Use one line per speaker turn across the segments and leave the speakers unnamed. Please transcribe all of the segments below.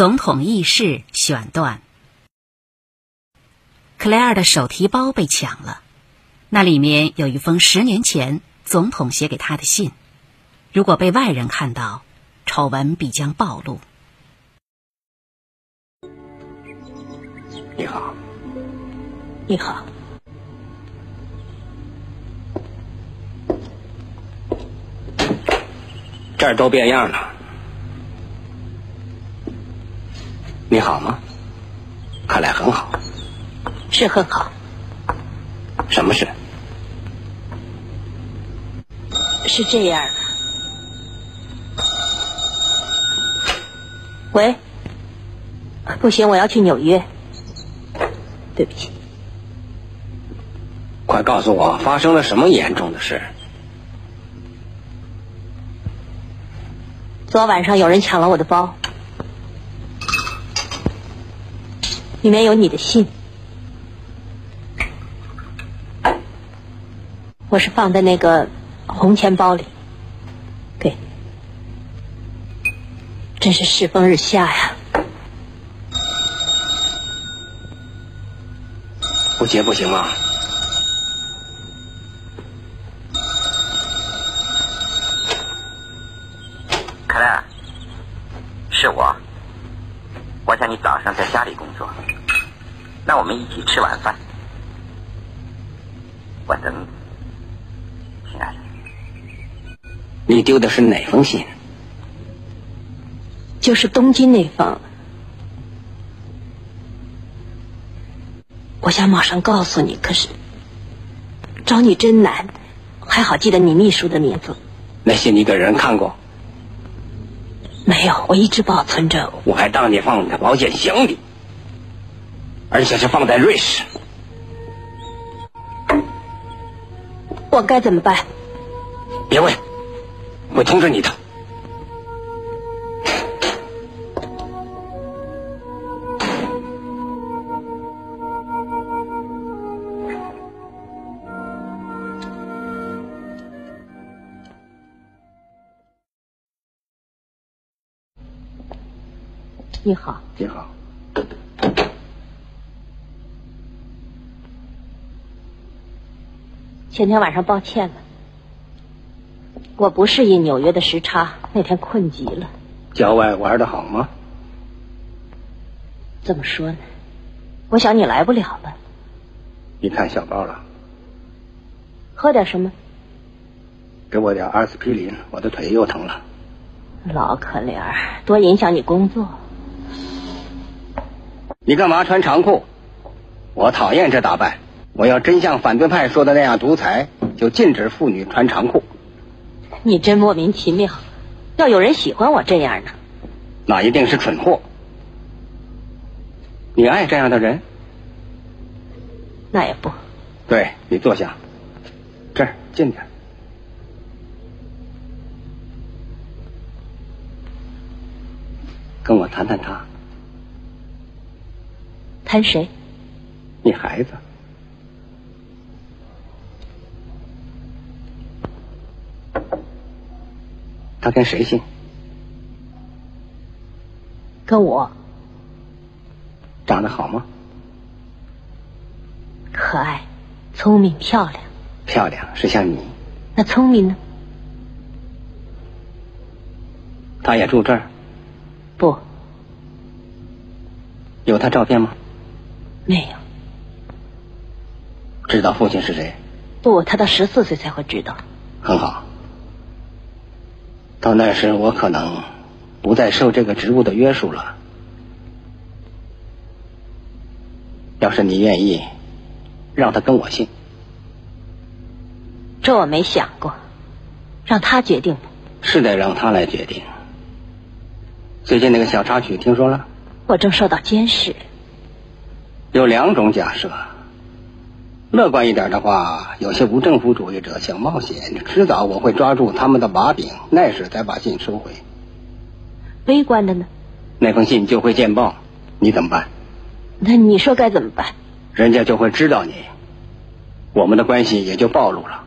总统议事选段。克莱尔的手提包被抢了，那里面有一封十年前总统写给他的信。如果被外人看到，丑闻必将暴露。
你好，
你好。
这儿都变样了。你好吗？看来很好。
是很好。
什么事？
是这样的。喂。不行，我要去纽约。对不起。
快告诉我，发生了什么严重的事？
昨晚上有人抢了我的包，里面有你的信，我是放在那个红钱包里。对，真是世风日下呀！
不接不行吗？
是我，我想你早上在家里工作，那我们一起吃晚饭。我等你，亲爱的。
你丢的是哪封信？
就是东京那封。我想马上告诉你，可是找你真难。还好记得你秘书的名字。
那信你给人看过？
没有，我一直保存着。
我还当你放在保险箱里，而且是放在瑞士。
我该怎么办？
别问，我通知你的。
你好，
你好。
前天晚上抱歉了，我不适应纽约的时差，那天困极了。
郊外玩的好吗？
怎么说呢？我想你来不了了。
你看小包了。
喝点什么？
给我点阿司匹林，我的腿又疼了。
老可怜，多影响你工作。
你干嘛穿长裤？我讨厌这打扮。我要真像反对派说的那样独裁，就禁止妇女穿长裤。
你真莫名其妙。要有人喜欢我这样呢？
那一定是蠢货。你爱这样的人？
那也不。
对，你坐下。这儿近点。跟我谈谈他。
谈谁？
你孩子。他跟谁姓？
跟我。
长得好吗？
可爱，聪明，漂亮。
漂亮是像你。
那聪明呢？
他也住这儿。
不。
有他照片吗？
没有。
知道父亲是谁？
不，他到十四岁才会知道。
很好。到那时，我可能不再受这个职务的约束了。要是你愿意，让他跟我姓。
这我没想过，让他决定吧。
是得让他来决定。最近那个小插曲听说了？
我正受到监视。
有两种假设，乐观一点的话，有些无政府主义者想冒险，迟早我会抓住他们的把柄，那时再把信收回。
悲观的呢？
那封信就会见报，你怎么办？
那你说该怎么办？
人家就会知道你，我们的关系也就暴露了。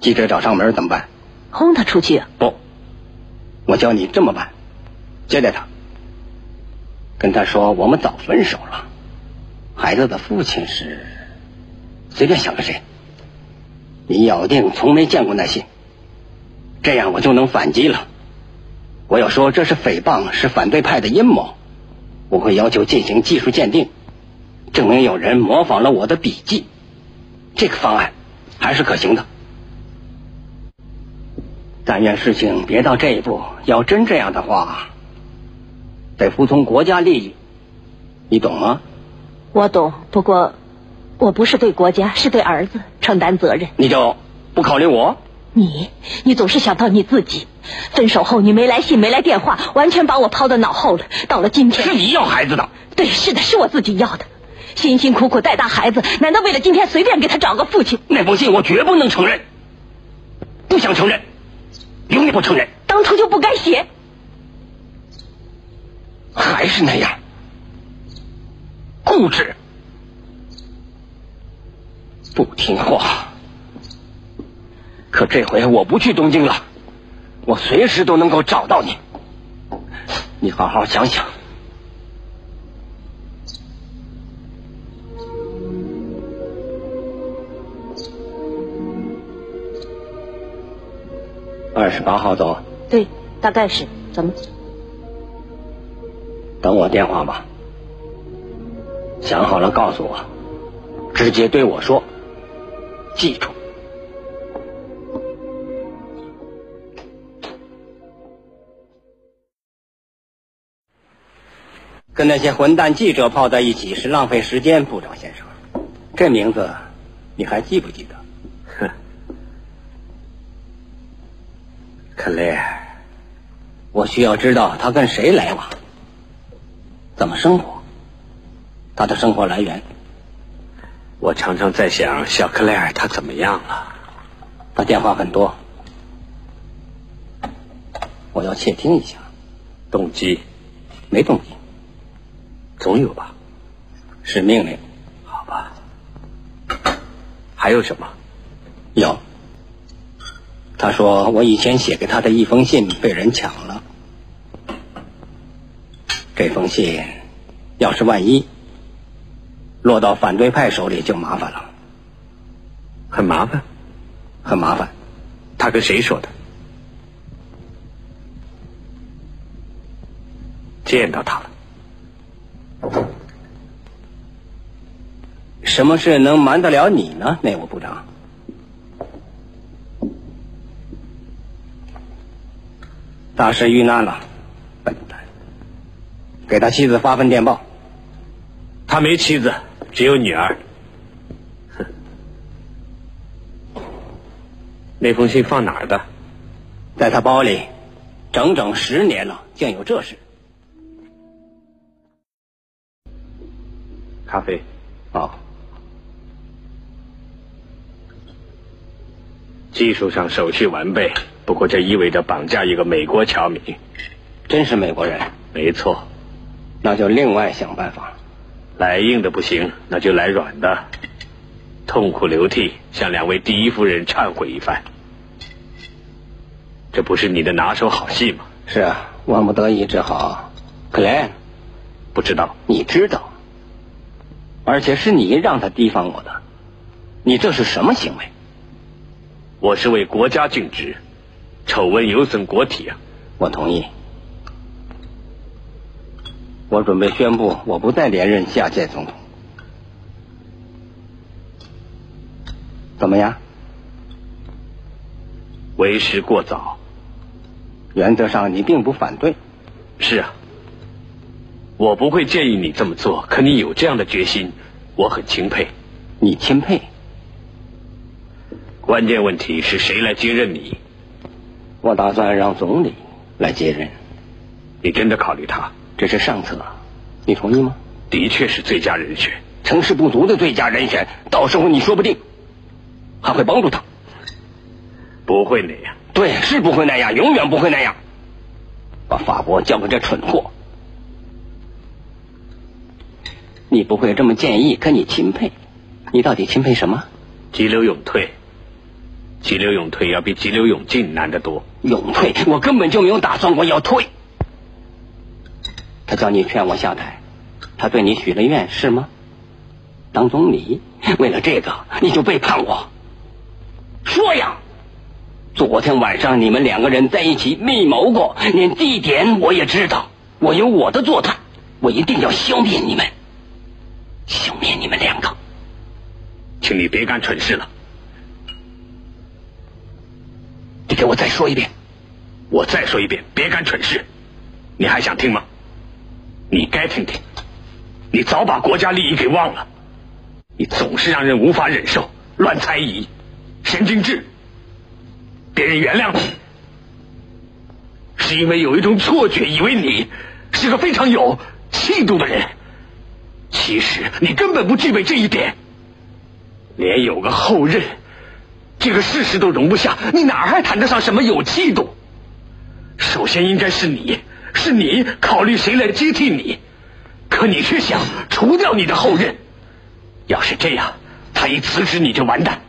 记者找上门怎么办？
轰他出去。啊！
不，我教你这么办，接待他。跟他说我们早分手了，孩子的父亲是随便想个谁。你咬定从没见过那信，这样我就能反击了。我要说这是诽谤，是反对派的阴谋，我会要求进行技术鉴定，证明有人模仿了我的笔记。这个方案还是可行的。但愿事情别到这一步。要真这样的话，得服从国家利益，你懂吗？
我懂，不过我不是对国家，是对儿子承担责任。
你就不考虑我？
你，你总是想到你自己。分手后你没来信，没来电话，完全把我抛到脑后了。到了今天，
是你要孩子的？
对，是的，是我自己要的。辛辛苦苦带大孩子，难道为了今天随便给他找个父亲？
那封信我绝不能承认，不想承认，永远不承认。
当初就不该写。
还是那样，固执，不听话。可这回我不去东京了，我随时都能够找到你。你好好想想。二十八号走。
对，大概是怎么？
等我电话吧。想好了告诉我，直接对我说。记住。跟那些混蛋记者泡在一起是浪费时间，部长先生。这名字你还记不记得？哼，克雷尔，我需要知道他跟谁来往，怎么生活，他的生活来源。
我常常在想，小克莱尔他怎么样了？
他电话很多，我要窃听一下。
动机？
没动机。
总有吧，
是命令，
好吧。还有什么？
有。他说我以前写给他的一封信被人抢了。这封信要是万一落到反对派手里就麻烦了，
很麻烦，
很麻烦。
他跟谁说的？见到他了。
什么事能瞒得了你呢，内务部长？大事遇难了，笨蛋！给他妻子发份电报。
他没妻子，只有女儿。哼！那封信放哪儿的？
在他包里，整整十年了，竟有这事。
咖啡。
哦。
技术上手续完备，不过这意味着绑架一个美国侨民。
真是美国人？
没错。
那就另外想办法。
来硬的不行，那就来软的。痛哭流涕，向两位第一夫人忏悔一番。这不是你的拿手好戏吗？
是啊，万不得已只好。克莱
不知道。
你知道。而且是你让他提防我的，你这是什么行为？
我是为国家尽职，丑闻有损国体啊！
我同意。我准备宣布，我不再连任下届总统。怎么样？
为时过早。
原则上你并不反对。
是啊。我不会建议你这么做，可你有这样的决心，我很钦佩。
你钦佩？
关键问题是谁来接任你？
我打算让总理来接任。
你真的考虑他？
这是上策，你同意吗？
的确是最佳人选，
成事不足的最佳人选。到时候你说不定还会帮助他。
不会那样。
对，是不会那样，永远不会那样。把法国交给这蠢货。你不会这么建议，可你钦佩。你到底钦佩什么？
急流勇退。急流勇退要比急流勇进难得多。
勇退？我根本就没有打算过要退。他叫你劝我下台，他对你许了愿是吗？当总理，为了这个你就背叛我？说呀！昨天晚上你们两个人在一起密谋过，连地点我也知道。我有我的做法，我一定要消灭你们，消灭你们两个。
请你别干蠢事了。
你给我再说一遍。
我再说一遍，别干蠢事。你还想听吗？你该听听。你早把国家利益给忘了。你总是让人无法忍受，乱猜疑，神经质。别人原谅你，是因为有一种错觉，以为你是个非常有气度的人。其实你根本不具备这一点，连有个后任这个事实都容不下，你哪还谈得上什么有气度？首先应该是你，是你考虑谁来接替你，可你却想除掉你的后任。要是这样，他一辞职你就完蛋。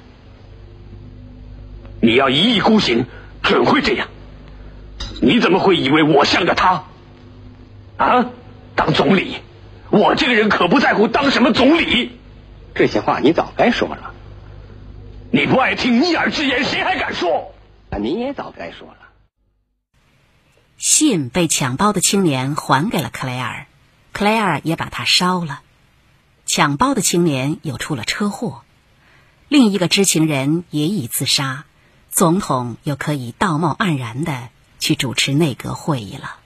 你要一意孤行，准会这样。你怎么会以为我向着他？啊，当总理，我这个人可不在乎当什么总理。
这些话你早该说了。
你不爱听逆耳之言，谁还敢说？
你也早该说了。
信被抢包的青年还给了克莱尔，克莱尔也把它烧了。抢包的青年又出了车祸，另一个知情人也已自杀，总统又可以道貌岸然的去主持内阁会议了。